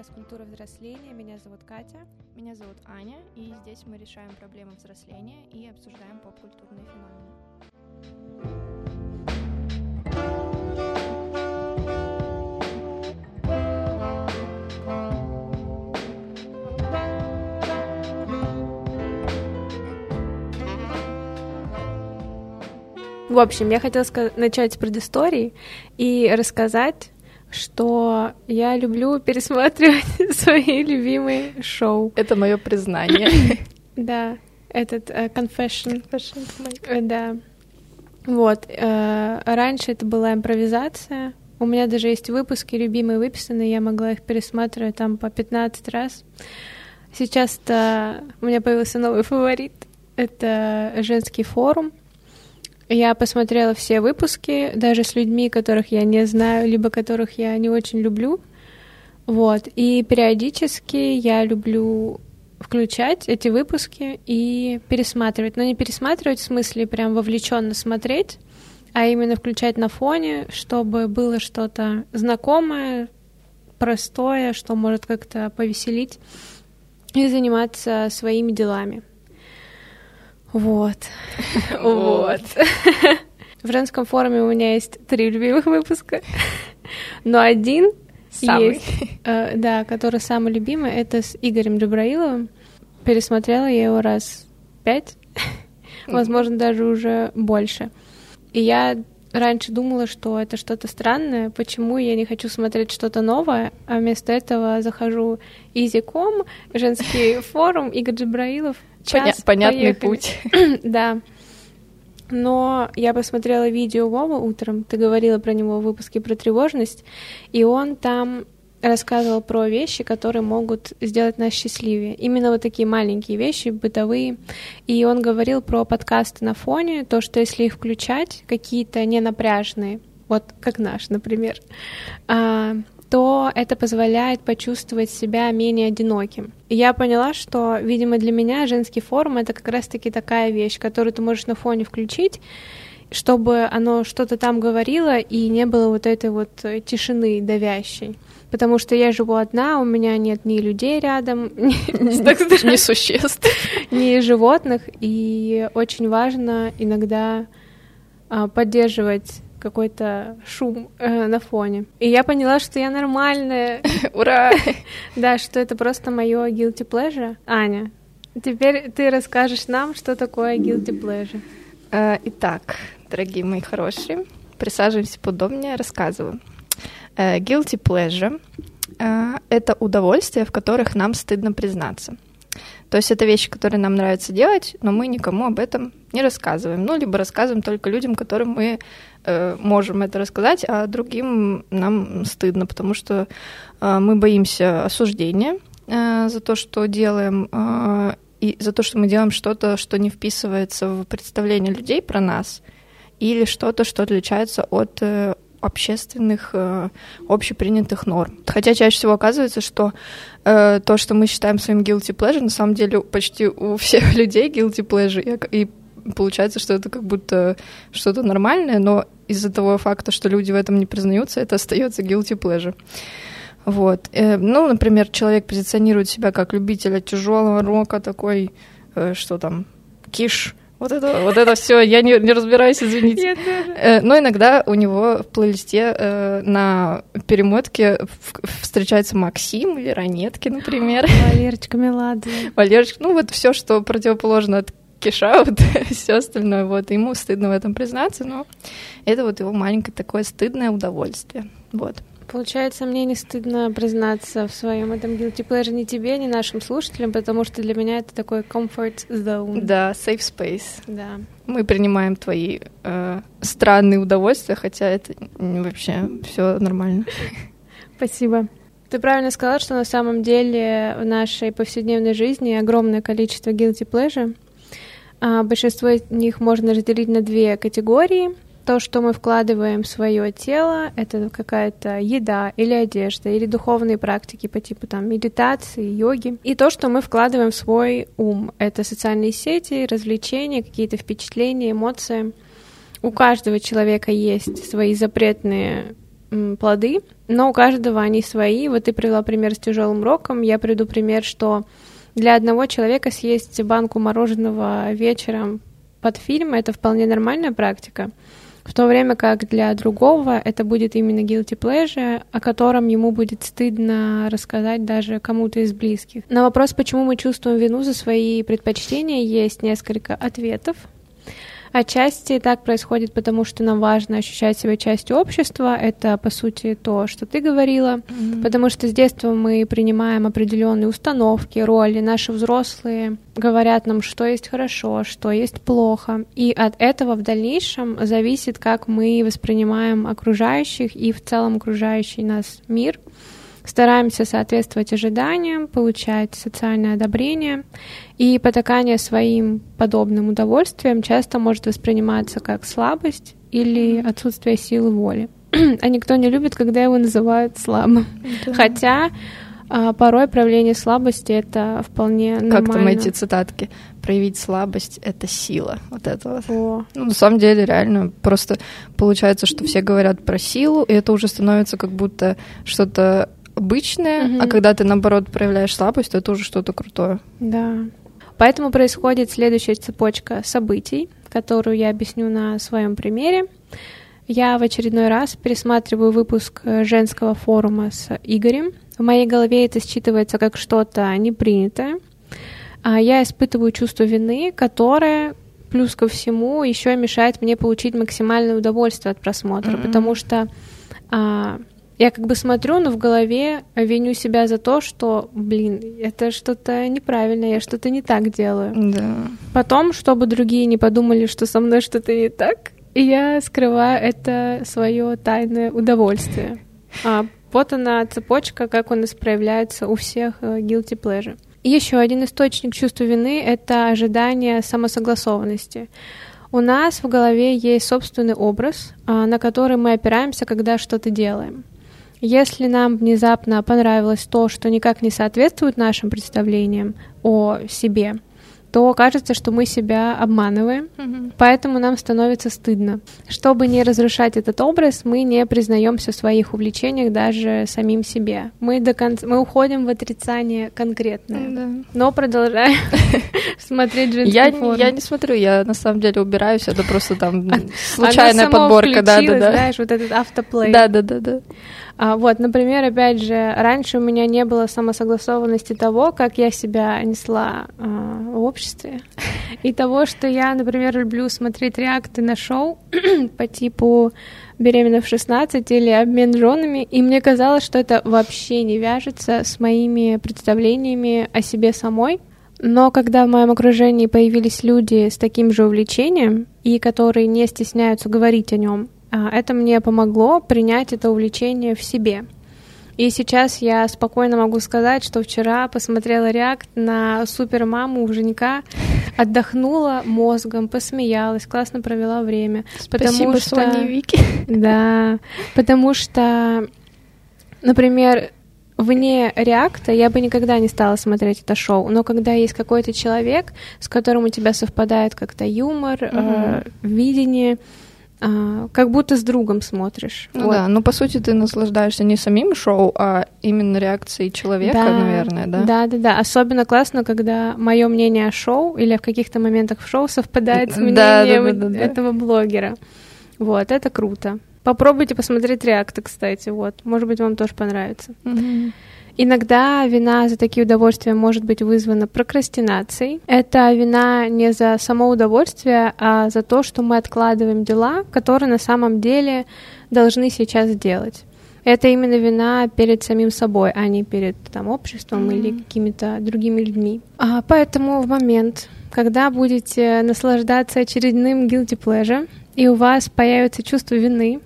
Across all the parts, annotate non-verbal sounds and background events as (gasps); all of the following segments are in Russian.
подкаст «Культура взросления». Меня зовут Катя. Меня зовут Аня, и здесь мы решаем проблемы взросления и обсуждаем поп-культурные феномены. В общем, я хотела начать с предыстории и рассказать что я люблю пересматривать (laughs) свои любимые шоу. Это мое признание. (laughs) Да, этот uh, confession. confession uh, да. Вот. Uh, раньше это была импровизация. У меня даже есть выпуски любимые выписанные, я могла их пересматривать там по 15 раз. Сейчас-то у меня появился новый фаворит. Это женский форум. Я посмотрела все выпуски, даже с людьми, которых я не знаю, либо которых я не очень люблю. Вот. И периодически я люблю включать эти выпуски и пересматривать. Но не пересматривать в смысле прям вовлеченно смотреть, а именно включать на фоне, чтобы было что-то знакомое, простое, что может как-то повеселить и заниматься своими делами. (laughs) Вот. Вот. (laughs) В женском форуме у меня есть три любимых выпуска, (laughs) но один самый. есть, э, да, который самый любимый, это с Игорем Джабраиловым. Пересмотрела я его раз пять, возможно, даже уже больше. И я раньше думала, что это что-то странное, почему я не хочу смотреть что-то новое, а вместо этого захожу EasyCom, женский (laughs) форум, Игорь Джабраилов, час, Понятный поехали. путь. (clears throat) да. Но я посмотрела видео Вова утром, ты говорила про него в выпуске про тревожность, и он там рассказывал про вещи, которые могут сделать нас счастливее. Именно вот такие маленькие вещи, бытовые. И он говорил про подкасты на фоне, то, что если их включать, какие-то ненапряжные, вот как наш, например, а, то это позволяет почувствовать себя менее одиноким. И я поняла, что, видимо, для меня женский форум — это как раз-таки такая вещь, которую ты можешь на фоне включить, чтобы оно что-то там говорило и не было вот этой вот тишины давящей. Потому что я живу одна, у меня нет ни людей рядом, (laughs) ни существ, ни животных, и очень важно иногда а, поддерживать какой-то шум э, на фоне. И я поняла, что я нормальная. (laughs) Ура! (laughs) Да, что это просто мое guilty pleasure. Аня, теперь ты расскажешь нам, что такое guilty pleasure. Э, итак, дорогие мои хорошие, присаживаемся поудобнее, рассказываю. Э, guilty pleasure э, — это удовольствия, в которых нам стыдно признаться. То есть это вещи, которые нам нравится делать, но мы никому об этом не рассказываем. Ну, либо рассказываем только людям, которым мы э, можем это рассказать, а другим нам стыдно, потому что э, мы боимся осуждения э, за то, что делаем, э, и за то, что мы делаем что-то, что не вписывается в представление людей про нас, или что-то, что отличается от э, общественных, э, общепринятых норм. Хотя чаще всего оказывается, что э, то, что мы считаем своим guilty pleasure, на самом деле почти у всех (laughs) людей guilty pleasure, и, и получается, что это как будто что-то нормальное, но из-за того факта, что люди в этом не признаются, это остается guilty pleasure. Вот. Э, ну, например, человек позиционирует себя как любителя тяжелого рока, такой, э, что там, киш, вот это, вот это все, я не, не разбираюсь, извините. Э, но иногда у него в плейлисте э, на перемотке встречается Максим, Веронетки, например. Валерочка Меладзе. Валерочка, ну вот все, что противоположно от киша, (laughs) вот все остальное. Вот ему стыдно в этом признаться, но это вот его маленькое такое стыдное удовольствие. Вот. Получается, мне не стыдно признаться в своем этом guilty pleasure ни тебе, ни нашим слушателям, потому что для меня это такой comfort zone. Да, safe space. Да. Мы принимаем твои э, странные удовольствия, хотя это вообще все нормально. (laughs) Спасибо. Ты правильно сказала, что на самом деле в нашей повседневной жизни огромное количество guilty pleasure. А большинство из них можно разделить на две категории — то, что мы вкладываем в свое тело, это какая-то еда или одежда, или духовные практики по типу там медитации, йоги. И то, что мы вкладываем в свой ум, это социальные сети, развлечения, какие-то впечатления, эмоции. У каждого человека есть свои запретные плоды, но у каждого они свои. Вот ты привела пример с тяжелым роком, я приду пример, что для одного человека съесть банку мороженого вечером под фильм это вполне нормальная практика, в то время как для другого это будет именно guilty pleasure, о котором ему будет стыдно рассказать даже кому-то из близких. На вопрос, почему мы чувствуем вину за свои предпочтения, есть несколько ответов. Отчасти так происходит, потому что нам важно ощущать себя частью общества. Это, по сути, то, что ты говорила. Mm-hmm. Потому что с детства мы принимаем определенные установки, роли. Наши взрослые говорят нам, что есть хорошо, что есть плохо. И от этого в дальнейшем зависит, как мы воспринимаем окружающих и в целом окружающий нас мир стараемся соответствовать ожиданиям, получать социальное одобрение, и потакание своим подобным удовольствием часто может восприниматься как слабость или отсутствие силы воли. (clears throat) а никто не любит, когда его называют слабым. Да. Хотя а, порой проявление слабости это вполне нормально. Как там эти цитатки? Проявить слабость — это сила. Вот это вот. Ну, на самом деле, реально, просто получается, что все говорят про силу, и это уже становится как будто что-то обычное, mm-hmm. а когда ты, наоборот, проявляешь слабость, то это уже что-то крутое. Да. Поэтому происходит следующая цепочка событий, которую я объясню на своем примере. Я в очередной раз пересматриваю выпуск э, женского форума с Игорем. В моей голове это считывается как что-то непринятое. А я испытываю чувство вины, которое плюс ко всему еще мешает мне получить максимальное удовольствие от просмотра, mm-hmm. потому что а, я как бы смотрю, но в голове виню себя за то, что, блин, это что-то неправильно, я что-то не так делаю. Да. Потом, чтобы другие не подумали, что со мной что-то не так, я скрываю это свое тайное удовольствие. А вот она цепочка, как у нас проявляется у всех э, guilty pleasure. еще один источник чувства вины — это ожидание самосогласованности. У нас в голове есть собственный образ, а, на который мы опираемся, когда что-то делаем. Если нам внезапно понравилось то, что никак не соответствует нашим представлениям о себе, то кажется, что мы себя обманываем, mm-hmm. поэтому нам становится стыдно. Чтобы не разрушать этот образ, мы не признаемся в своих увлечениях даже самим себе. Мы до конца, мы уходим в отрицание конкретное, mm-hmm. но продолжаем (laughs) смотреть женский я, Я не смотрю, я на самом деле убираюсь, это просто там случайная подборка, да, да, да. Знаешь, вот этот автоплей. Да, да, да, да. А, вот, например, опять же, раньше у меня не было самосогласованности того, как я себя несла а, в обществе, (laughs) и того, что я, например, люблю смотреть реакты на шоу (clears throat) по типу «Беременна в 16» или «Обмен женами», и мне казалось, что это вообще не вяжется с моими представлениями о себе самой, но когда в моем окружении появились люди с таким же увлечением и которые не стесняются говорить о нем, а, это мне помогло принять это увлечение в себе. И сейчас я спокойно могу сказать, что вчера посмотрела реакт на супермаму Женька, отдохнула мозгом, посмеялась, классно провела время. Спасибо, потому что... Соня и Вики. Да, потому что, например, вне реакта я бы никогда не стала смотреть это шоу, но когда есть какой-то человек, с которым у тебя совпадает как-то юмор, mm-hmm. э, видение, а, как будто с другом смотришь. Ну вот. да, ну по сути ты наслаждаешься не самим шоу, а именно реакцией человека, да, наверное, да? Да, да, да. Особенно классно, когда мое мнение о шоу или в каких-то моментах в шоу совпадает с мнением да, да, да, этого блогера. Вот, это круто. Попробуйте посмотреть реакты, кстати, вот. Может быть, вам тоже понравится. Mm-hmm. Иногда вина за такие удовольствия может быть вызвана прокрастинацией. Это вина не за само удовольствие, а за то, что мы откладываем дела, которые на самом деле должны сейчас сделать. Это именно вина перед самим собой, а не перед там, обществом mm-hmm. или какими-то другими людьми. А, поэтому в момент, когда будете наслаждаться очередным guilty pleasure, и у вас появится чувство вины,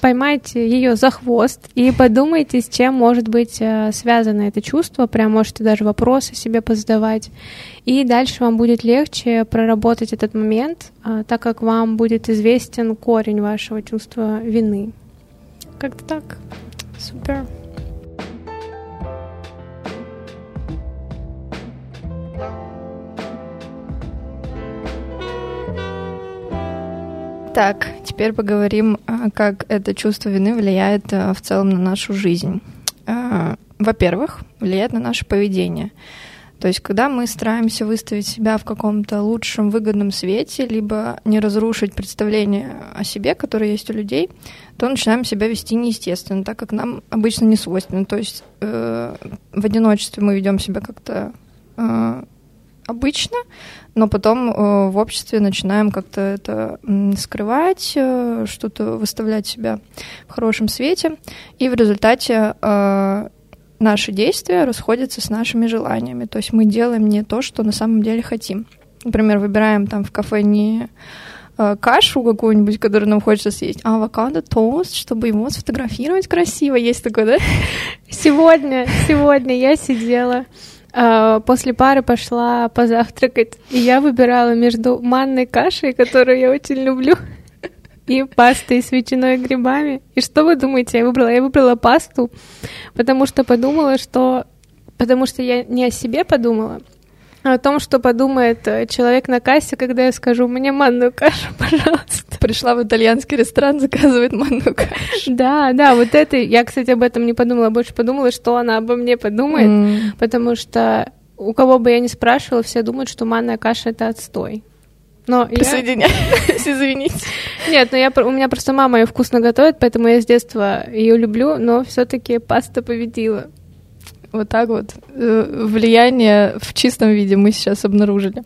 поймайте ее за хвост и подумайте, с чем может быть э, связано это чувство. Прям можете даже вопросы себе позадавать. И дальше вам будет легче проработать этот момент, а, так как вам будет известен корень вашего чувства вины. Как-то так. Супер. Так, теперь поговорим, а, как это чувство вины влияет а, в целом на нашу жизнь. А, во-первых, влияет на наше поведение. То есть, когда мы стараемся выставить себя в каком-то лучшем, выгодном свете, либо не разрушить представление о себе, которое есть у людей, то начинаем себя вести неестественно, так как нам обычно не свойственно. То есть э, в одиночестве мы ведем себя как-то э, обычно, но потом э, в обществе начинаем как-то это скрывать, э, что-то выставлять себя в хорошем свете, и в результате э, наши действия расходятся с нашими желаниями. То есть мы делаем не то, что на самом деле хотим. Например, выбираем там в кафе не кашу какую-нибудь, которую нам хочется съесть, а авокадо тост, чтобы его сфотографировать красиво. Есть такое, да? Сегодня, сегодня я сидела после пары пошла позавтракать, и я выбирала между манной кашей, которую я очень люблю, (laughs) и пастой с ветчиной и грибами. И что вы думаете, я выбрала? Я выбрала пасту, потому что подумала, что... Потому что я не о себе подумала, а о том, что подумает э, человек на кассе, когда я скажу, мне манную кашу, (laughs) пожалуйста. Пришла в итальянский ресторан, заказывает манную кашу. Да, да, вот это... Я, кстати, об этом не подумала, больше подумала, что она обо мне подумает, mm. потому что у кого бы я ни спрашивала, все думают, что манная каша — это отстой. Но Присоединяюсь, я... (laughs) извините. Нет, но я, у меня просто мама ее вкусно готовит, поэтому я с детства ее люблю, но все-таки паста победила. Вот так вот. Э, влияние в чистом виде мы сейчас обнаружили.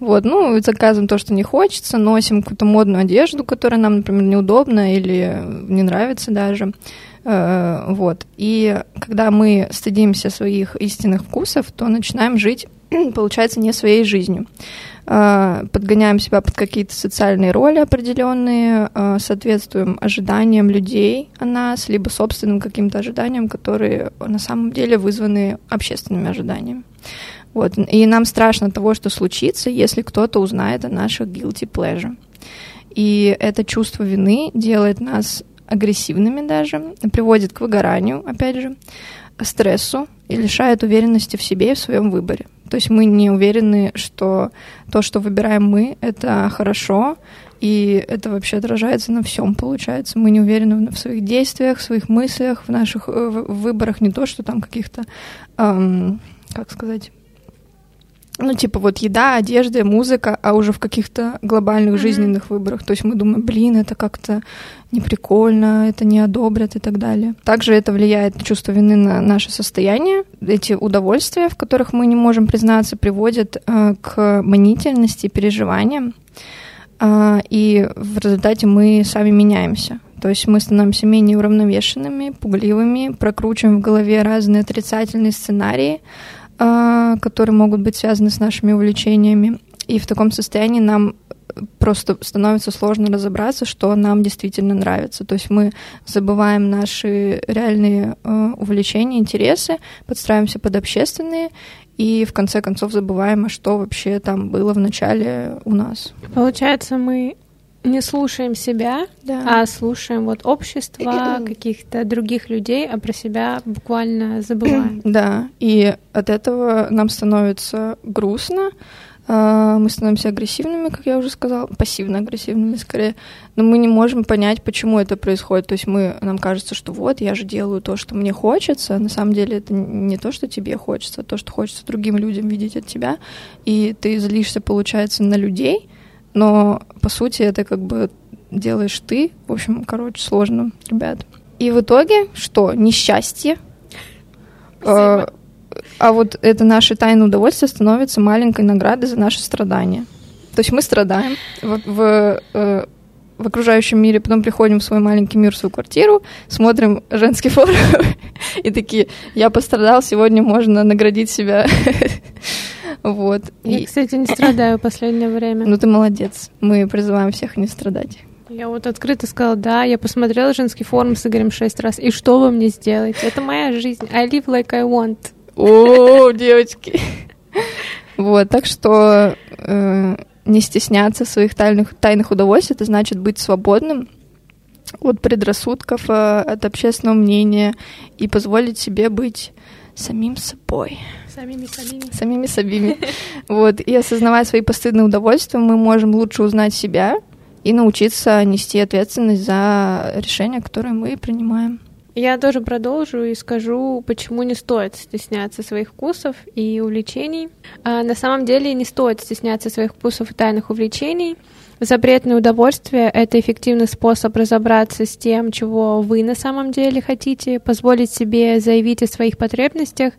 Вот, ну, заказываем то, что не хочется, носим какую-то модную одежду, которая нам, например, неудобна или не нравится даже. Э, вот. И когда мы стыдимся своих истинных вкусов, то начинаем жить, (clears throat) получается, не своей жизнью. Э, подгоняем себя под какие-то социальные роли определенные, э, соответствуем ожиданиям людей о нас, либо собственным каким-то ожиданиям, которые на самом деле вызваны общественными ожиданиями. Вот. И нам страшно того, что случится, если кто-то узнает о наших guilty pleasure. И это чувство вины делает нас агрессивными даже, приводит к выгоранию, опять же, стрессу и лишает уверенности в себе и в своем выборе. То есть мы не уверены, что то, что выбираем мы, это хорошо, и это вообще отражается на всем, получается. Мы не уверены в своих действиях, в своих мыслях, в наших э, в выборах, не то, что там каких-то, эм, как сказать, ну, типа вот еда, одежда, музыка, а уже в каких-то глобальных mm-hmm. жизненных выборах. То есть мы думаем, блин, это как-то неприкольно, это не одобрят и так далее. Также это влияет чувство вины на наше состояние. Эти удовольствия, в которых мы не можем признаться, приводят э, к мнительности, переживаниям. Э, и в результате мы сами меняемся. То есть мы становимся менее уравновешенными, пугливыми, прокручиваем в голове разные отрицательные сценарии, которые могут быть связаны с нашими увлечениями. И в таком состоянии нам просто становится сложно разобраться, что нам действительно нравится. То есть мы забываем наши реальные э, увлечения, интересы, подстраиваемся под общественные, и в конце концов забываем, а что вообще там было в начале у нас. Получается, мы не слушаем себя, да. а слушаем вот общество, каких-то других людей, а про себя буквально забываем. (clears throat) Да, и от этого нам становится грустно, а, мы становимся агрессивными, как я уже сказала, пассивно-агрессивными скорее, но мы не можем понять, почему это происходит. То есть мы, нам кажется, что вот, я же делаю то, что мне хочется, а на самом деле это не то, что тебе хочется, а то, что хочется другим людям видеть от тебя, и ты злишься, получается, на людей, но по сути это как бы делаешь ты. В общем, короче, сложно, ребят. И в итоге что? Несчастье. А, а вот это наше тайное удовольствие становится маленькой наградой за наши страдания. То есть мы страдаем в, в, э, в окружающем мире, потом приходим в свой маленький мир, в свою квартиру, смотрим женский форум (laughs) и такие, я пострадал, сегодня можно наградить себя (laughs) Вот. Я, и... кстати, не страдаю в последнее время. Ну ты молодец. Мы призываем всех не страдать. Я вот открыто сказала, да, я посмотрела женский форум с Игорем шесть раз, и что вы мне сделаете? Это моя жизнь. I live like I want. О, девочки. Вот, так что э, не стесняться своих тайных, тайных удовольствий, это значит быть свободным от предрассудков, э, от общественного мнения и позволить себе быть самим собой. Самими самими. Самими собими. (laughs) Вот. И осознавая свои постыдные удовольствия, мы можем лучше узнать себя и научиться нести ответственность за решения, которые мы принимаем. Я тоже продолжу и скажу, почему не стоит стесняться своих вкусов и увлечений. А на самом деле не стоит стесняться своих вкусов и тайных увлечений. Запретное удовольствие — это эффективный способ разобраться с тем, чего вы на самом деле хотите, позволить себе заявить о своих потребностях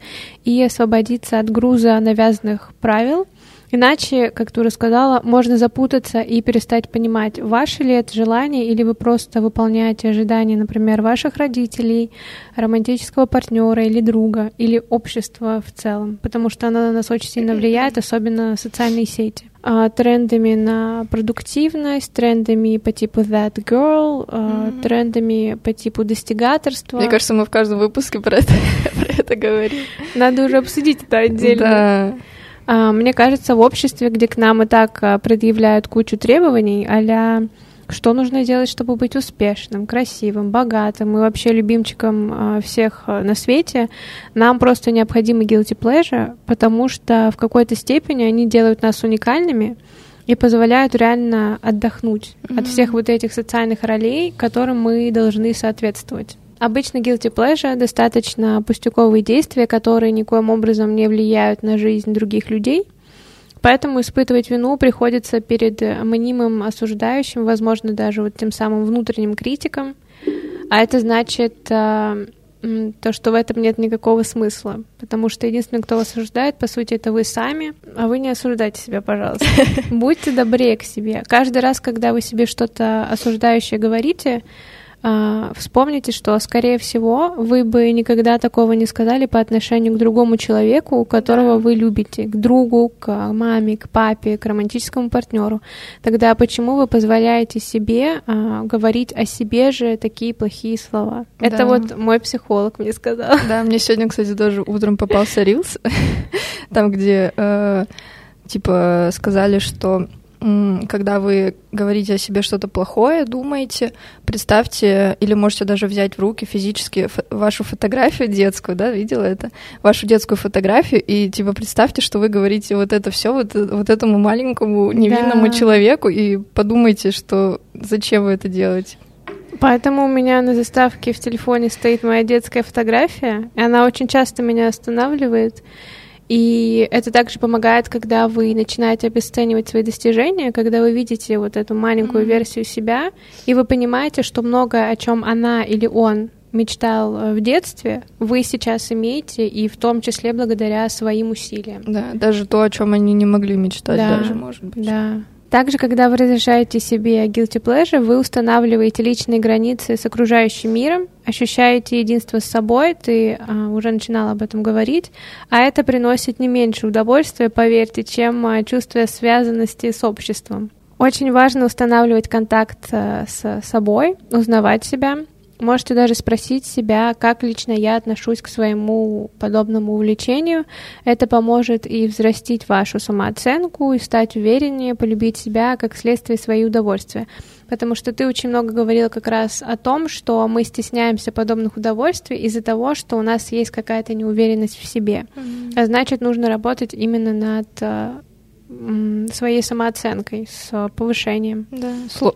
и освободиться от груза навязанных правил — Иначе, как ты уже сказала, можно запутаться и перестать понимать, ваше ли это желание, или вы просто выполняете ожидания, например, ваших родителей, романтического партнера или друга, или общества в целом, потому что оно на нас очень сильно влияет, особенно социальные сети. А, трендами на продуктивность, трендами по типу that girl, mm-hmm. трендами по типу достигаторства. Мне кажется, мы в каждом выпуске про это, (laughs) про это говорим. Надо уже обсудить это отдельно. Да. А, мне кажется, в обществе, где к нам и так а, предъявляют кучу требований, а что нужно делать, чтобы быть успешным, красивым, богатым и вообще любимчиком а, всех на свете, нам просто необходимы guilty pleasure, потому что в какой-то степени они делают нас уникальными и позволяют реально отдохнуть mm-hmm. от всех вот этих социальных ролей, которым мы должны соответствовать. Обычно guilty pleasure достаточно пустяковые действия, которые никоим образом не влияют на жизнь других людей. Поэтому испытывать вину приходится перед мнимым осуждающим, возможно, даже вот тем самым внутренним критиком. А это значит э, то, что в этом нет никакого смысла. Потому что единственный, кто вас осуждает, по сути, это вы сами, а вы не осуждайте себя, пожалуйста. (laughs) Будьте добрее к себе. Каждый раз, когда вы себе что-то осуждающее говорите, вспомните, что, скорее всего, вы бы никогда такого не сказали по отношению к другому человеку, которого вы любите, к другу, к маме, к папе, к романтическому партнеру. Тогда почему вы позволяете себе а, говорить о себе же такие плохие слова? Да. Это вот мой психолог мне сказал. Да, мне сегодня, кстати, тоже утром попался рилс, (laughs) там, где э, типа сказали, что когда вы говорите о себе что-то плохое, думаете, представьте, или можете даже взять в руки физически фо- вашу фотографию детскую, да, видела это, вашу детскую фотографию, и типа представьте, что вы говорите вот это все вот, вот этому маленькому невинному да. человеку, и подумайте, что зачем вы это делаете. Поэтому у меня на заставке в телефоне стоит моя детская фотография, и она очень часто меня останавливает. И это также помогает, когда вы начинаете обесценивать свои достижения, когда вы видите вот эту маленькую mm-hmm. версию себя, и вы понимаете, что многое, о чем она или он мечтал э, в детстве, вы сейчас имеете, и в том числе благодаря своим усилиям. Да, даже то, о чем они не могли мечтать, да, даже, может быть. Да. Также, когда вы разрешаете себе guilty pleasure, вы устанавливаете личные границы с окружающим миром, ощущаете единство с собой, ты а, уже начинала об этом говорить, а это приносит не меньше удовольствия, поверьте, чем а, чувство связанности с обществом. Очень важно устанавливать контакт а, с собой, узнавать себя, Можете даже спросить себя, как лично я отношусь к своему подобному увлечению. Это поможет и взрастить вашу самооценку, и стать увереннее, полюбить себя, как следствие свои удовольствия. Потому что ты очень много говорила как раз о том, что мы стесняемся подобных удовольствий из-за того, что у нас есть какая-то неуверенность в себе. Mm-hmm. А значит, нужно работать именно над э, своей самооценкой, с повышением. Да,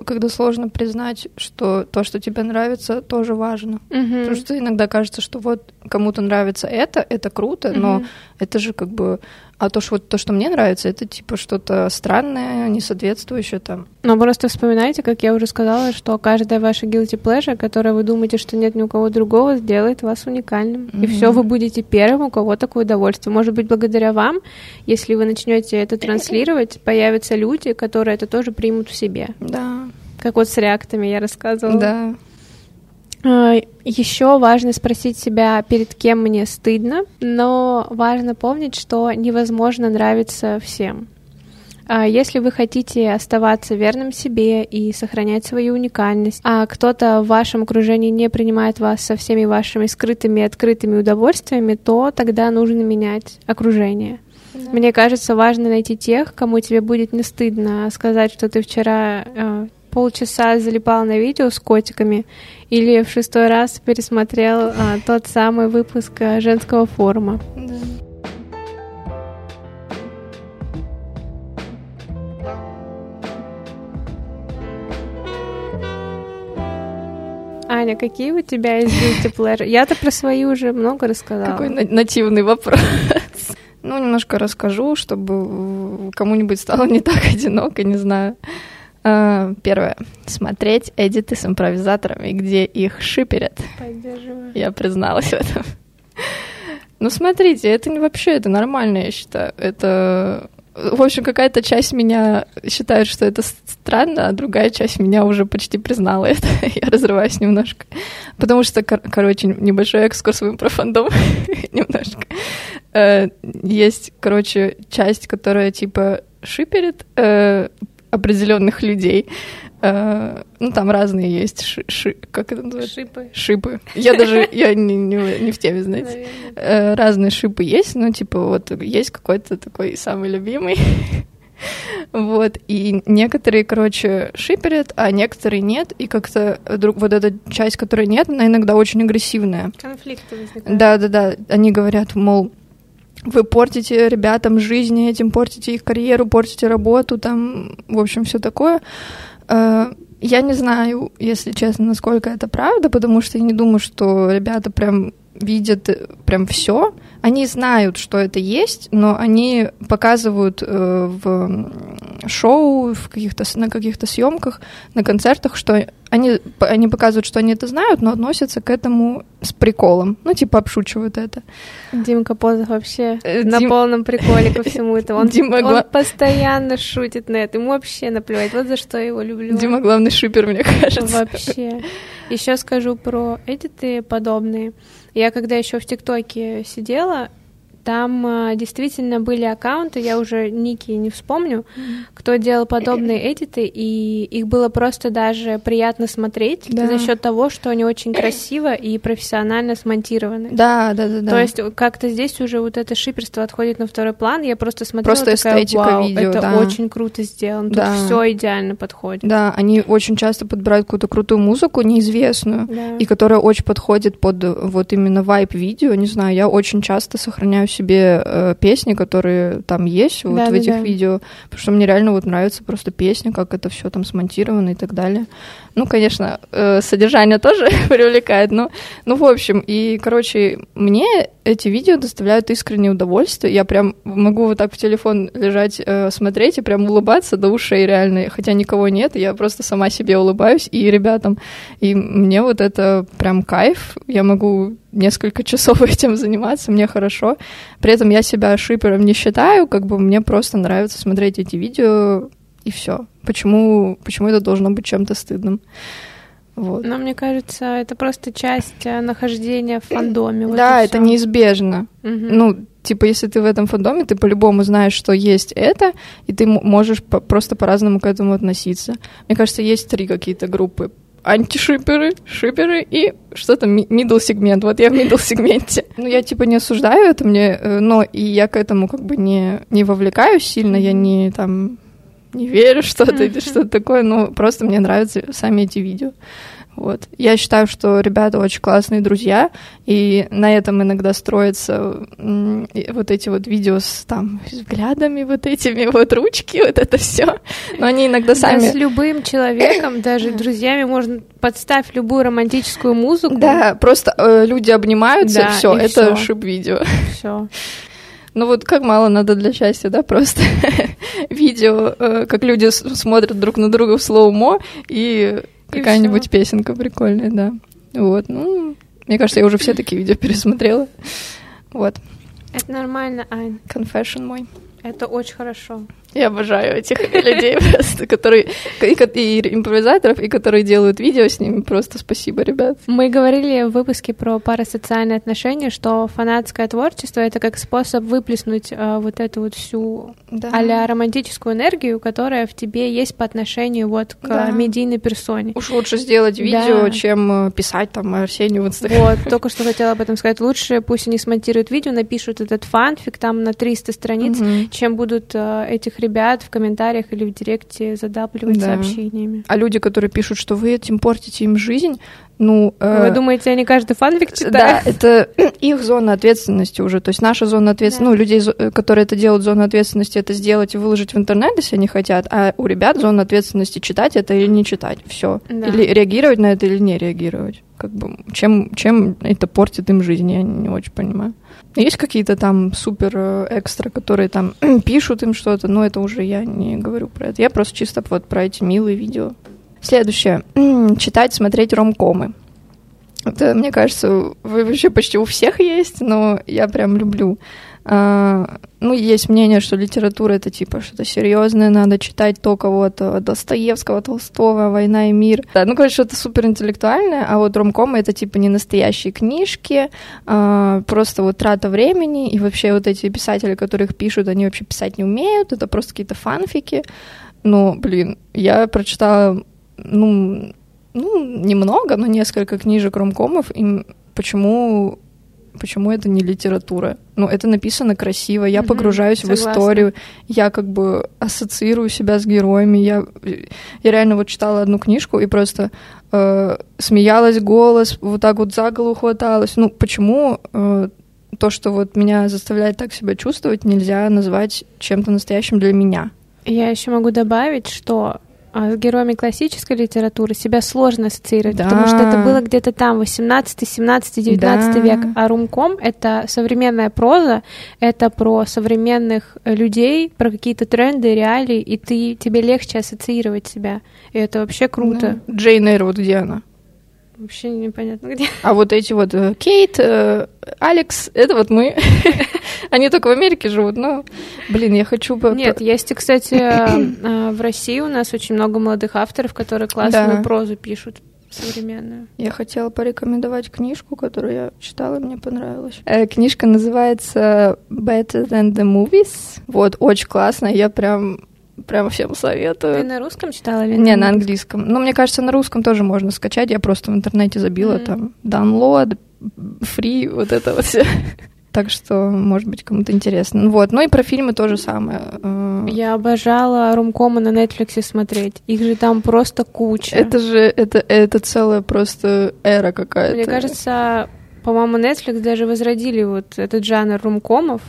когда сложно признать, что то, что тебе нравится, тоже важно. Угу. Потому что иногда кажется, что вот кому-то нравится это, это круто, угу. но это же как бы а то, что вот то, что мне нравится, это типа что-то странное, несоответствующее там. Но просто вспоминайте, как я уже сказала, что каждая ваша guilty pleasure, которая вы думаете, что нет ни у кого другого, сделает вас уникальным. Mm-hmm. И все, вы будете первым, у кого такое удовольствие. Может быть, благодаря вам, если вы начнете это транслировать, появятся люди, которые это тоже примут в себе. Да. Как вот с реактами я рассказывала. Да. А, Еще важно спросить себя, перед кем мне стыдно, но важно помнить, что невозможно нравиться всем. А если вы хотите оставаться верным себе и сохранять свою уникальность, а кто-то в вашем окружении не принимает вас со всеми вашими скрытыми и открытыми удовольствиями, то тогда нужно менять окружение. Да. Мне кажется, важно найти тех, кому тебе будет не стыдно сказать, что ты вчера э, полчаса залипал на видео с котиками или в шестой раз пересмотрел а, тот самый выпуск а, женского форума. Да. Аня, какие у тебя есть pleasure? Я-то про свои уже много рассказала. Какой нативный вопрос. Ну, немножко расскажу, чтобы кому-нибудь стало не так одиноко, не знаю. А, первое. Смотреть эдиты с импровизаторами, где их шиперят. Поддерживаю. Я призналась в этом. Ну, смотрите, это не вообще, это нормально, я считаю. Это в общем, какая-то часть меня считает, что это странно, а другая часть меня уже почти признала это. (laughs) Я разрываюсь немножко. Потому что, кор- короче, небольшой экскурс в импрофандом (laughs) немножко. Э, есть, короче, часть, которая типа шиперит э, определенных людей. Э, ну, там разные есть ши, ши, как это называется? Шипы. Шипы. Я даже, (laughs) я не, не, не в теме, знаете. Э, разные шипы есть, ну, типа, вот есть какой-то такой самый любимый. (laughs) Вот, и некоторые, короче, шиперят, а некоторые нет, и как-то друг, вот эта часть, которая нет, она иногда очень агрессивная. Конфликты возникают. Да-да-да, они говорят, мол, вы портите ребятам жизнь этим, портите их карьеру, портите работу, там, в общем, все такое. Э, Я не знаю, если честно, насколько это правда, потому что я не думаю, что ребята прям видят э, прям все. Они знают, что это есть, но они показывают э, в шоу, в каких-то, на каких-то съемках, на концертах, что они, они показывают, что они это знают, но относятся к этому с приколом. Ну, типа, обшучивают это. Димка Позов вообще Э, на Дим- полном приколе ко всему этому. Он, Дима он Гла- постоянно шутит на это. Ему вообще наплевать. Вот за что я его люблю. Дима главный шипер, мне кажется. Вообще. Еще скажу про эдиты подобные. Я когда еще в ТикТоке сидела, там а, действительно были аккаунты, я уже ники не вспомню, кто делал подобные эдиты, и их было просто даже приятно смотреть Да. за счет того, что они очень красиво и профессионально смонтированы. Да, да, да, да. То есть как-то здесь уже вот это шиперство отходит на второй план. Я просто смотрела, Просто такая, «Вау, видео, это да. очень круто сделано. Тут Да. все идеально подходит. Да, они очень часто подбирают какую-то крутую музыку, неизвестную, Да. и которая очень подходит под э, вот именно вайп видео. Не знаю, я очень часто сохраняю себе э, песни, которые там есть вот в Да-да-да. этих видео, потому что мне реально вот нравится просто песня, как это все там смонтировано и так далее. Ну, конечно, э, содержание тоже (laughs) привлекает, но, ну, в общем, и, короче, мне эти видео доставляют искреннее удовольствие. Я прям могу вот так в телефон лежать, э, смотреть и прям улыбаться до ушей реально, хотя никого нет, я просто сама себе улыбаюсь и ребятам. И мне вот это прям кайф. Я могу несколько часов (laughs) этим заниматься, мне хорошо. При этом я себя шипером не считаю, как бы мне просто нравится смотреть эти видео и все. Почему, почему это должно быть чем-то стыдным? Вот. Но мне кажется, это просто часть э, нахождения в фандоме. вот да, это всё. неизбежно. Мгм. Ну, типа, если ты в этом фандоме, ты по-любому знаешь, что есть это, и ты можешь по- просто по-разному к этому относиться. Мне кажется, есть три какие-то группы. Антишиперы, шиперы и что-то middle сегмент. Вот я в middle (laughs) сегменте. Ну, я типа не осуждаю это мне, э, но и я к этому как бы не, не вовлекаюсь сильно, я не там (laughs) не верю в что-то или (laughs) что-то такое, но просто мне нравятся сами эти видео. Вот. Я считаю, что ребята очень классные друзья, и на этом иногда строятся вот эти вот видео с там взглядами вот этими (laughs) вот ручки, вот это все. Но они иногда Да, сами... с любым человеком, (coughs) даже друзьями, можно подставь любую романтическую музыку. Да, просто э, люди обнимаются, Да, все, это всё. шип-видео. Все. Ну вот как мало надо для счастья, да, просто видео, э, как люди смотрят друг на друга в слоумо, и И какая-нибудь песенка прикольная, да. Вот, ну, мне кажется, я уже все такие видео пересмотрела. Вот, Это нормально, Ань. confession мой. Это очень хорошо. Я обожаю этих людей просто, которые и, и импровизаторов, и которые делают видео с ними. Просто спасибо, ребят. Мы говорили в выпуске про парасоциальные отношения, что фанатское творчество — это как способ выплеснуть э, вот эту вот всю Да. а романтическую энергию, которая в тебе есть по отношению вот к Да. медийной персоне. Уж лучше сделать видео, Да. чем э, писать там Арсению в Инстаграме. Вот, только что хотела об этом сказать. Лучше пусть они смонтируют видео, напишут этот фанфик там на 300 страниц, Мгм. чем будут э, этих ребят в комментариях или в директе задапливать Да. сообщениями. А люди, которые пишут, что вы этим портите им жизнь, ну... Вы э, думаете, они каждый фанфик Да, читают? это (clears throat) их зона ответственности уже. То есть наша зона ответственности, Да. ну, людей, э, которые это делают, зона ответственности это сделать и выложить в интернет, если они хотят, а у ребят зона ответственности читать это или не читать. Все. Да. Или реагировать на это, или не реагировать. Как бы, чем, чем это портит им жизнь, я не очень понимаю. Есть какие-то там супер э, экстра, которые там (clears throat) пишут им что-то, но это уже я не говорю про это. Я просто чисто вот про эти милые видео. Следующее. (clears throat) Читать, смотреть ромкомы. Это, мне кажется, вы вообще почти у всех есть, но я прям люблю. А, ну, есть мнение, что литература это типа что-то серьезное, надо читать то кого-то Достоевского, Толстого, Война и мир. Да, ну, короче, что-то супер интеллектуальное, а вот ромкомы это типа не настоящие книжки, а, просто вот трата времени, и вообще вот эти писатели, которые их пишут, они вообще писать не умеют, это просто какие-то фанфики. Но, блин, я прочитала, ну, ну, немного, но несколько книжек ромкомов, и почему почему это не литература? Ну, это написано красиво, я Мгм, погружаюсь в согласна. историю, я как бы ассоциирую себя с героями, я, я реально вот читала одну книжку и просто э, смеялась голос, вот так вот за голову хваталась. Ну, почему э, то, что вот меня заставляет так себя чувствовать, нельзя назвать чем-то настоящим для меня? Я еще могу добавить, что а, с героями классической литературы себя сложно ассоциировать, Да. потому что это было где-то там 18, 17, 19 Да. век, а румком — это современная проза, это про современных людей, про какие-то тренды, реалии, и ты, тебе легче ассоциировать себя, и это вообще круто. Да. Джейн Эйр, вот где она? Вообще непонятно где. А вот эти вот э, Кейт, э, Алекс, это вот мы. (laughs) Они только в Америке живут, но, блин, я хочу... бы- Нет, есть, кстати, э, (clears throat) в России у нас очень много молодых авторов, которые классную Да. прозу пишут современную. Я хотела порекомендовать книжку, которую я читала, и мне понравилась. Э, книжка называется Better Than the Movies. Вот, очень классная, я прям, прям всем Ты советую. на русском читала или Не, на английском. Но мне кажется, на русском тоже можно скачать. Я просто в интернете забила Мгм. там download, free, вот это вот все. Так что, может быть, кому-то интересно. Вот. Ну и про фильмы то же самое. Э, Я обожала румкомы на Netflix смотреть. Их же там просто куча. Это же, это, это целая просто эра какая-то. Мне кажется, по-моему, Netflix даже возродили вот этот жанр румкомов.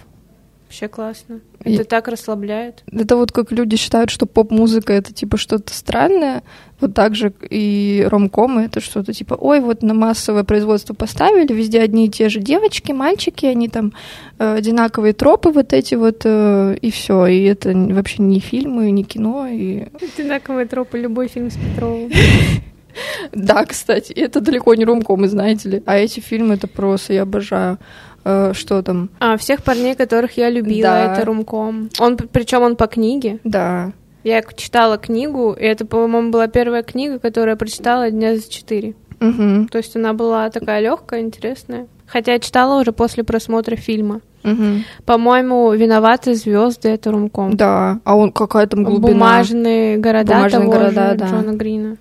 Вообще классно. И- Это так расслабляет. Это вот как люди считают, что поп-музыка это типа что-то странное, вот так же и ромкомы это что-то типа, ой, вот на массовое производство поставили, везде одни и те же девочки, мальчики, они там э, одинаковые тропы вот эти вот, э, и все, и это вообще не фильмы, не кино, и... Одинаковые тропы, любой фильм с Петровым. (laughs) Да, кстати, это далеко не ромкомы, знаете ли, а эти фильмы это просто, я обожаю. Э, что там? А, всех парней, которых я любила, Да. это румком. Он, причем он по книге. Да, Я читала книгу, и это, по-моему, была первая книга, которую я прочитала дня за четыре. Мгм, То есть она была такая легкая, интересная. Хотя я читала уже после просмотра фильма. мгм. По-моему, «Виноваты звезды» — это румком. Да, а он какая там глубина. Бумажные города Бумажные того города, же да. Джона Грина.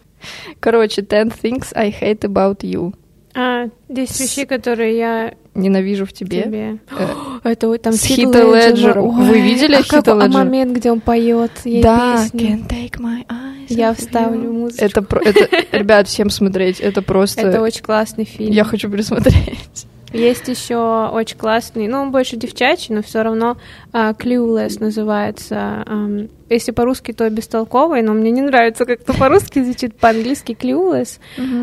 Короче, 10 things I hate about you. А, 10 вещей, которые я Ненавижу в тебе. тебе... Э, (gasps) Это вот там с Хит Хита. Леджером. Вы видели а Хита как- а момент, где он поет ей Да, песню? can't take my eyes Я вставлю you. музычку. Это, это, ребят, всем смотреть. Это (laughs) просто... Это очень классный фильм. Я хочу пересмотреть. Есть еще очень классный, ну, он больше девчачий, но все равно а, Clueless называется. Ам, если по-русски, то бестолковый, но мне не нравится, как это по-русски звучит, по-английски Clueless.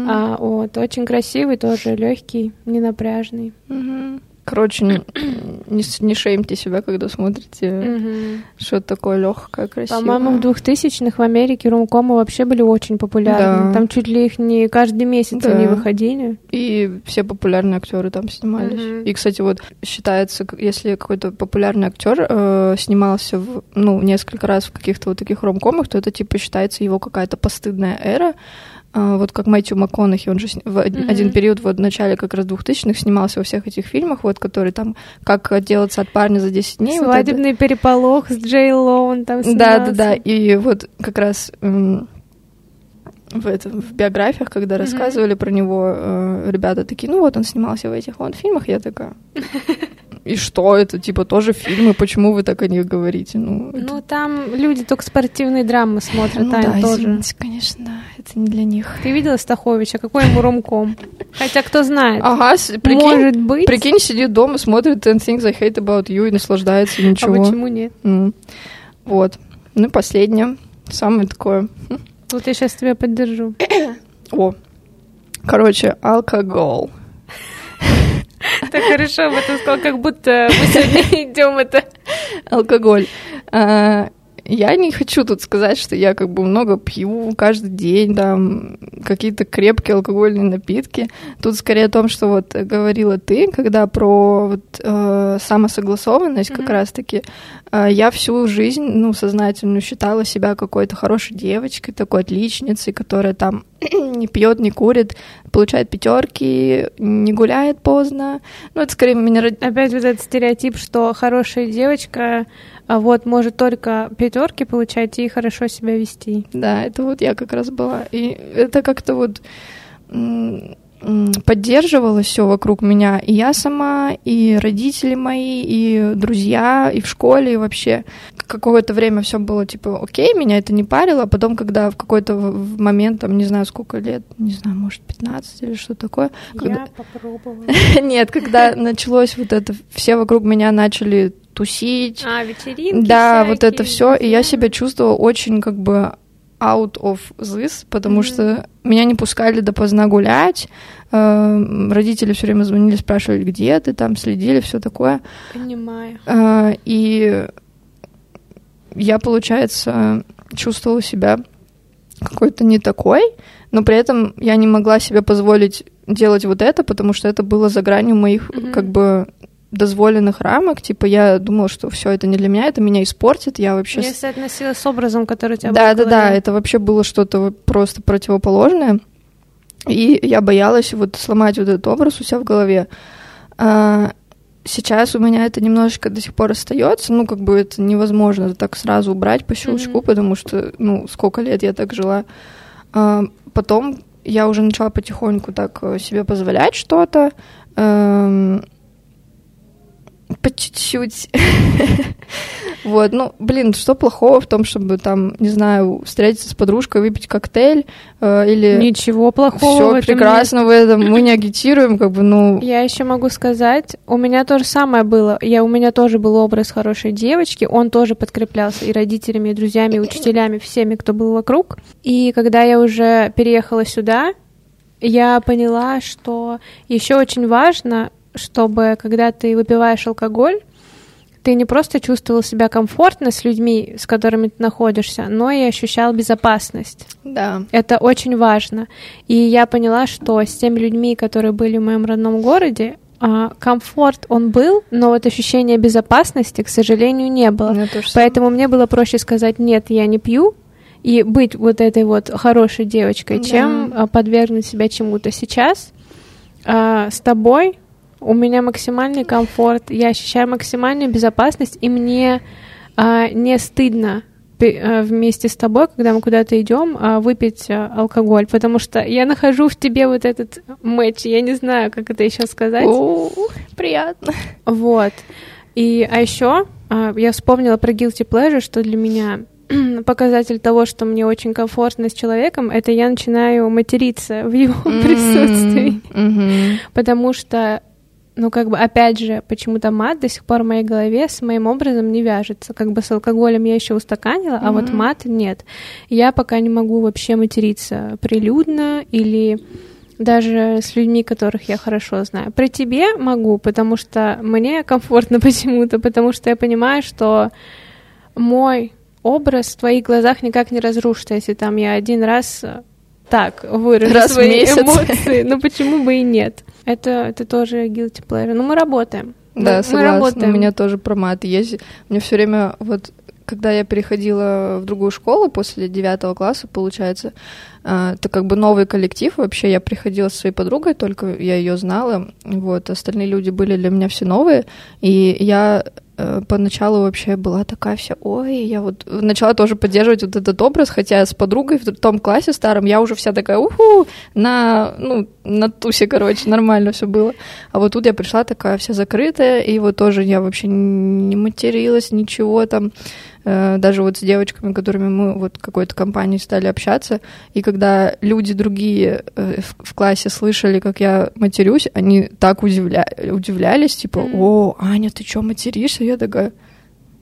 А, вот, очень красивый, тоже легкий, ненапряжный. Мгм. Короче, не, не, шеймте себя, когда смотрите Мгм. что-то такое легкое, красивое. По-моему, в 2000-х в Америке румкомы вообще были очень популярны. Да. Там чуть ли их не каждый месяц Да. они выходили. И все популярные актеры там снимались. Мгм. И, кстати, вот считается, если какой-то популярный актер э, снимался в, ну, несколько раз в каких-то вот таких ромкомах, то это типа считается его какая-то постыдная эра. А, вот как Мэтью МакКонахи, он же в Мгм. один период вот в начале как раз 2000-х снимался во всех этих фильмах, вот которые там «Как отделаться от парня за 10 дней». вот это. Свадебный переполох с Джей Ло, он там Да, да, снимался. да. И вот как раз в, этом, в биографиях, когда Мгм. рассказывали про него, э, ребята такие, ну вот он снимался в этих вот фильмах, я такая. (laughs) и что это, типа, тоже фильмы, почему вы так о них говорите? Ну, это... ну там люди только спортивные драмы смотрят, ну, да, тоже. Извините, конечно, да, это не для них. Ты видела Стаховича? Какой ему ромком? Хотя кто знает. Ага, прикинь, может быть. Прикинь, сидит дома, смотрит Ten Things I Hate About You и наслаждается, ничего. А почему нет? Mm. Вот. Ну и последнее, самое такое. Вот я сейчас тебя поддержу. О, короче, алкоголь. Так хорошо об этом сказал, как будто мы сегодня (laughs) идем это. Алкоголь. Я не хочу тут сказать, что я как бы много пью каждый день, там, какие-то крепкие алкогольные напитки. Тут скорее о том, что вот говорила ты, когда про вот, э, самосогласованность mm-hmm. как раз-таки. Э, я всю жизнь, ну, сознательно считала себя какой-то хорошей девочкой, такой отличницей, которая там (clears throat) не пьет, не курит, получает пятерки, не гуляет поздно. Ну, это скорее меня... Опять вот этот стереотип, что хорошая девочка а вот может только пятерки получать и хорошо себя вести. Да, это вот я как раз была. И это как-то вот поддерживала все вокруг меня. И я сама, и родители мои, и друзья, и в школе, и вообще. Какое-то время все было типа окей, меня это не парило. А потом, когда в какой-то момент, там, не знаю, сколько лет, не знаю, может, 15 или что такое. Я когда... попробовала. (laughs) Нет, когда началось вот это, все вокруг меня начали тусить. А, вечеринки Да, всякие, вот это все. И я себя чувствовала очень как бы out of this, потому mm-hmm. что меня не пускали допоздна гулять. Э, родители все время звонили, спрашивали, где ты, там следили, все такое. Понимаю. Э, и я, получается, чувствовала себя какой-то не такой, но при этом я не могла себе позволить делать вот это, потому что это было за гранью моих mm-hmm. как бы дозволенных рамок, типа я думала, что все это не для меня, это меня испортит, я вообще... Я соотносила с образом, который у тебя Да, да, да, это вообще было что-то просто противоположное, и я боялась вот сломать вот этот образ у себя в голове. А сейчас у меня это немножечко до сих пор остается, ну, как бы это невозможно так сразу убрать по щелчку, mm-hmm. потому что, ну, сколько лет я так жила. А потом я уже начала потихоньку так э, себе позволять что-то, эм, по чуть-чуть. (laughs) вот, ну, блин, что плохого в том, чтобы там, не знаю, встретиться с подружкой, выпить коктейль э, или... Ничего плохого Все прекрасно нет. в этом, мы не (laughs) агитируем, как бы, ну... Я еще могу сказать, у меня то же самое было. Я, у меня тоже был образ хорошей девочки, он тоже подкреплялся и родителями, и друзьями, и учителями, всеми, кто был вокруг. И когда я уже переехала сюда, я поняла, что еще очень важно чтобы когда ты выпиваешь алкоголь, ты не просто чувствовал себя комфортно с людьми, с которыми ты находишься, но и ощущал безопасность. Да. Это очень важно. И я поняла, что с теми людьми, которые были в моем родном городе, а, комфорт он был, но вот ощущение безопасности, к сожалению, не было. Ну, Поэтому мне было проще сказать нет, я не пью, и быть вот этой вот хорошей девочкой, да. чем а, подвергнуть себя чему-то. Сейчас а, с тобой у меня максимальный комфорт, я ощущаю максимальную безопасность, и мне а, не стыдно а, вместе с тобой, когда мы куда-то идем, а, выпить а, алкоголь, потому что я нахожу в тебе вот этот матч, я не знаю, как это еще сказать. О, приятно. Вот. И, а еще а, я вспомнила про guilty pleasure, что для меня (clears throat) показатель того, что мне очень комфортно с человеком, это я начинаю материться в его (laughs) mm-hmm. присутствии. Mm-hmm. Потому что ну, как бы, опять же, почему-то мат до сих пор в моей голове с моим образом не вяжется. Как бы с алкоголем я еще устаканила, mm-hmm. а вот мат нет. Я пока не могу вообще материться прилюдно или даже с людьми, которых я хорошо знаю. Про тебе могу, потому что мне комфортно (laughs) почему-то, потому что я понимаю, что мой образ в твоих глазах никак не разрушится, если там я один раз так выражу раз свои месяц. эмоции. Ну почему бы и нет? Это, это тоже guilty pleasure. Ну, мы работаем. Да, мы, согласна. Мы работаем. У меня тоже про мат есть. Мне все время вот когда я переходила в другую школу после девятого класса, получается, а, это как бы новый коллектив. Вообще я приходила со своей подругой, только я ее знала. Вот, остальные люди были для меня все новые. И я поначалу вообще была такая вся, ой, я вот начала тоже поддерживать вот этот образ, хотя с подругой в том классе старом я уже вся такая, уху, на, ну, на тусе, короче, нормально все было. А вот тут я пришла такая вся закрытая, и вот тоже я вообще не материлась, ничего там. Э, даже вот с девочками, которыми мы вот какой-то компанией стали общаться, и когда люди другие э, в классе слышали, как я матерюсь, они так удивля... удивлялись, типа, о, Аня, ты что, материшься? Я такая,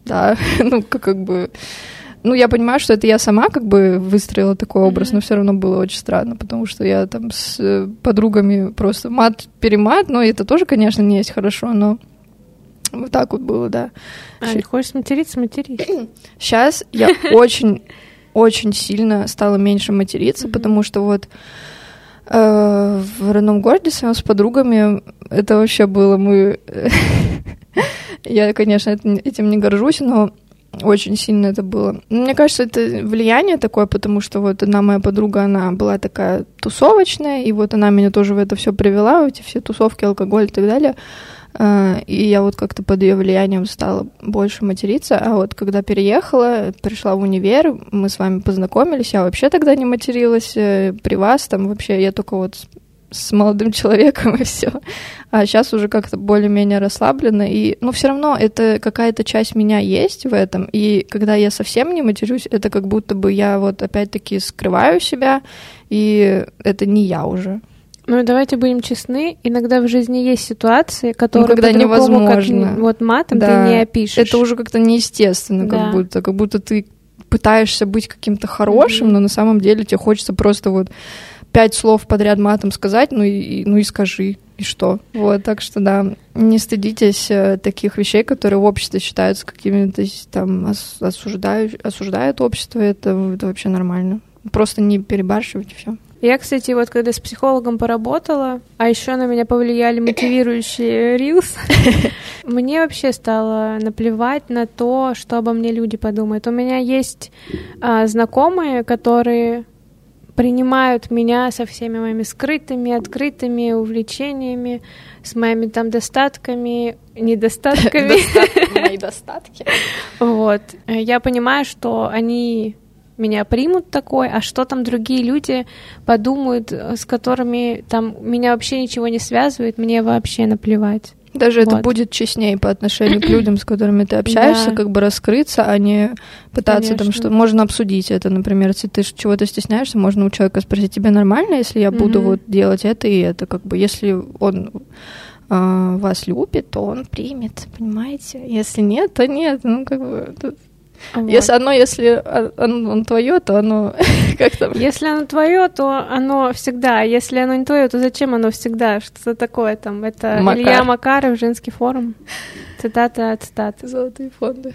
да, (laughs) ну, как, как бы... Ну, я понимаю, что это я сама как бы выстроила такой образ, mm-hmm. но все равно было очень странно, потому что я там с подругами просто мат-перемат, но это тоже, конечно, не есть хорошо, но вот так вот было, да. А, не хочешь материться, матерись. (clears throat) Сейчас я очень, очень сильно стала меньше материться, потому что вот э, в родном городе с подругами это вообще было мы... (laughs) я, конечно, этим не горжусь, но очень сильно это было. Мне кажется, это влияние такое, потому что вот одна моя подруга, она была такая тусовочная, и вот она меня тоже в это все привела, в эти все тусовки, алкоголь и так далее. А, и я вот как-то под ее влиянием стала больше материться. А вот когда переехала, пришла в универ, мы с вами познакомились, я вообще тогда не материлась э, при вас, там вообще я только вот с молодым (laughs) человеком и все. А сейчас уже как-то более-менее расслабленно. И, ну, все равно это какая-то часть меня есть в этом. И когда я совсем не матерюсь, это как будто бы я вот опять-таки скрываю себя, и это не я уже. Ну, давайте будем честны, иногда в жизни есть ситуации, которые ну, когда невозможно. Как, вот матом да. ты не опишешь. Это уже как-то неестественно, да. как будто, как будто ты пытаешься быть каким-то хорошим, mm-hmm. но на самом деле тебе хочется просто вот пять слов подряд матом сказать, ну и, ну и скажи, и что. Вот, так что да, не стыдитесь э, таких вещей, которые в обществе считаются какими-то там осуждают, осуждают общество, это, это вообще нормально. Просто не перебарщивать все. Я, кстати, вот когда с психологом поработала, а еще на меня повлияли мотивирующие рилс, (laughs) мне вообще стало наплевать на то, что обо мне люди подумают. У меня есть а, знакомые, которые принимают меня со всеми моими скрытыми, открытыми увлечениями, с моими там достатками, недостатками. (laughs) Мои достатки. (laughs) Вот. Я понимаю, что они меня примут такой, а что там другие люди подумают, с которыми там меня вообще ничего не связывает, мне вообще наплевать. Даже вот. это будет честнее по отношению к (clears throat) людям, с которыми ты общаешься, да. как бы раскрыться, а не пытаться Конечно. там что можно обсудить это, например, если ты чего-то стесняешься, можно у человека спросить, тебе нормально, если я буду mm-hmm. вот делать это и это, как бы, если он э, вас любит, то он примет, понимаете? Если нет, то нет, ну как бы вот. Если оно, если оно, оно твое, то оно (laughs) как то Если оно твое, то оно всегда. Если оно не твое, то зачем оно всегда? Что такое там? Это Макар. Илья Макаров, женский форум. Цитата цитаты. Золотые фонды.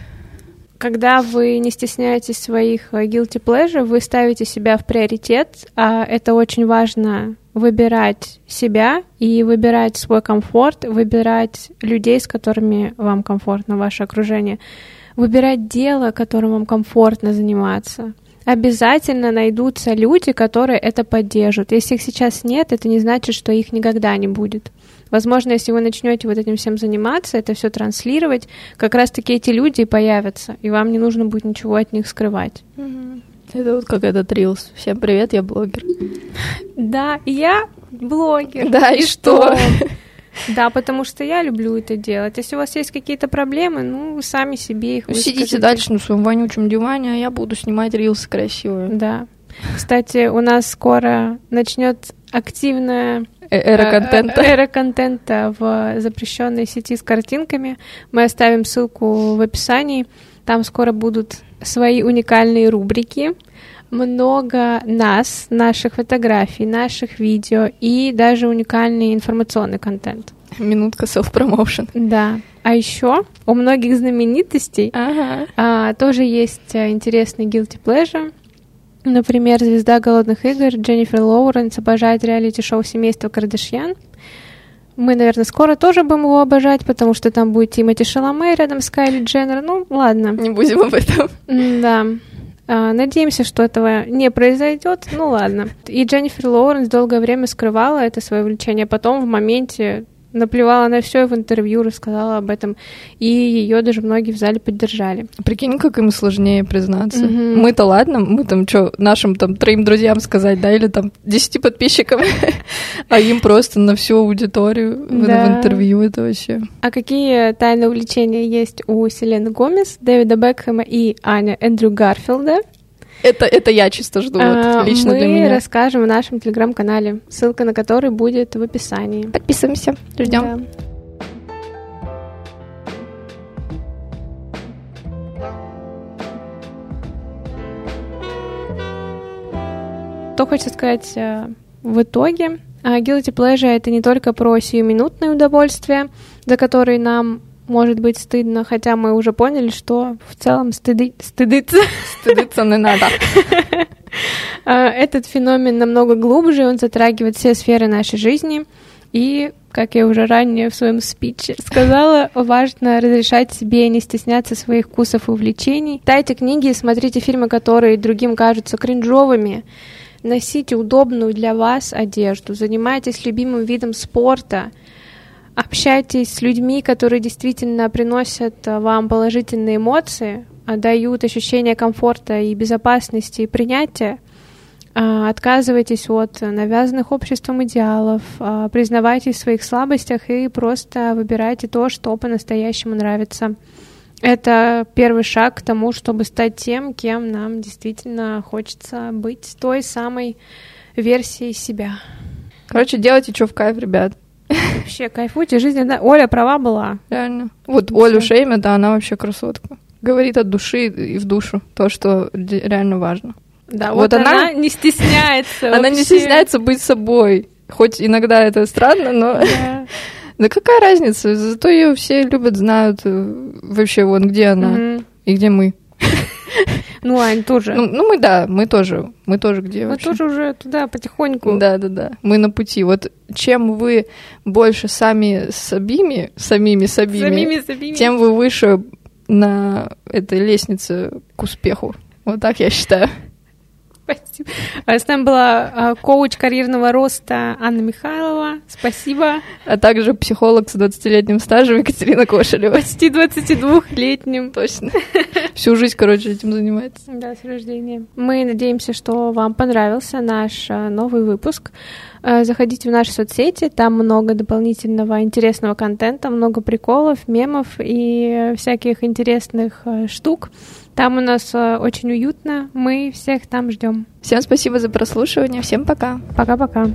Когда вы не стесняетесь своих э, guilty pleasure, вы ставите себя в приоритет, а это очень важно выбирать себя и выбирать свой комфорт, выбирать людей, с которыми вам комфортно, ваше окружение выбирать дело, которым вам комфортно заниматься. Обязательно найдутся люди, которые это поддержат. Если их сейчас нет, это не значит, что их никогда не будет. Возможно, если вы начнете вот этим всем заниматься, это все транслировать, как раз-таки эти люди появятся, и вам не нужно будет ничего от них скрывать. Это вот как этот рилс. Всем привет, я блогер. Да, я блогер. Да, и, и что? (laughs) Да, потому что я люблю это делать. Если у вас есть какие-то проблемы, ну, вы сами себе их выскажите. Сидите дальше на своем вонючем диване, а я буду снимать рилсы красивые. Да. Кстати, у нас скоро начнет активная э, эра э, контента. Эра контента в запрещенной сети с картинками. Мы оставим ссылку в описании. Там скоро будут свои уникальные рубрики много нас, наших фотографий, наших видео и даже уникальный информационный контент. Минутка self-promotion. Да. А еще у многих знаменитостей ага. а, тоже есть а, интересный guilty pleasure. Например, звезда голодных игр Дженнифер Лоуренс обожает реалити-шоу семейства Кардашьян. Мы, наверное, скоро тоже будем его обожать, потому что там будет Тимати Шаломе рядом с Кайли Дженнер. Ну, ладно. Не будем об этом. Да. А, надеемся, что этого не произойдет. Ну ладно. И Дженнифер Лоуренс долгое время скрывала это свое увлечение. Потом в моменте наплевала на все в интервью, рассказала об этом, и ее даже многие в зале поддержали. Прикинь, как им сложнее признаться. Угу. Мы-то ладно, мы там что, нашим там троим друзьям сказать, да, или там десяти подписчикам, (laughs) а им просто на всю аудиторию в интервью это вообще. А какие тайные увлечения есть у Селены Гомес, Дэвида Бекхэма и Аня Эндрю Гарфилда? Это, это я чисто жду, а, вот, лично мы для меня. Мы расскажем в нашем телеграм-канале, ссылка на который будет в описании. Подписываемся, ждем. Да. Что хочется сказать э, в итоге? А, guilty pleasure — это не только про сиюминутное удовольствие, за которое нам может быть стыдно, хотя мы уже поняли, что в целом стыды... стыдиться... Стыдиться не надо. (laughs) А, этот феномен намного глубже, он затрагивает все сферы нашей жизни, и, как я уже ранее в своем спиче сказала, важно разрешать себе не стесняться своих вкусов и увлечений. Читайте книги, смотрите фильмы, которые другим кажутся кринжовыми, носите удобную для вас одежду, занимайтесь любимым видом спорта — общайтесь с людьми, которые действительно приносят э, вам положительные эмоции, а дают ощущение комфорта и безопасности и принятия, а, отказывайтесь от навязанных обществом идеалов, а, признавайтесь в своих слабостях и просто выбирайте то, что по-настоящему нравится. Это первый шаг к тому, чтобы стать тем, кем нам действительно хочется быть, той самой версией себя. Короче, делайте, что в кайф, ребят. (laughs) Вообще, кайфуйте, жизнь, да. Оля права была. Реально. Вот Все. Олю Шеймя, да, она вообще красотка. Говорит от души и в душу то, что реально важно. Да, вот, вот она, она не стесняется. Она не стесняется быть собой. Хоть иногда это странно, но... Да (laughs) какая разница? Зато ее все любят, знают э, вообще, вон где она и где мы. Ну, Ань, тоже. Ну, ну, мы, да, мы тоже. Мы тоже где Мы вообще? тоже уже туда потихоньку. Да, да, да. Мы на пути. Вот чем вы больше сами сабими, самими сабими, самими сабими, тем вы выше на этой лестнице к успеху. Вот так я считаю. Спасибо. А с нами была а, коуч карьерного роста Анна Михайлова. Спасибо. А также психолог с 20-летним стажем Екатерина Кошелева. Почти 22-летним. Точно. Всю жизнь, короче, этим занимается. Да, с рождения. Мы надеемся, что вам понравился наш а, новый выпуск. Заходите в наши соцсети, там много дополнительного интересного контента, много приколов, мемов и всяких интересных штук. Там у нас э, очень уютно. Мы всех там ждем. Всем спасибо за прослушивание. Всем пока. Пока-пока.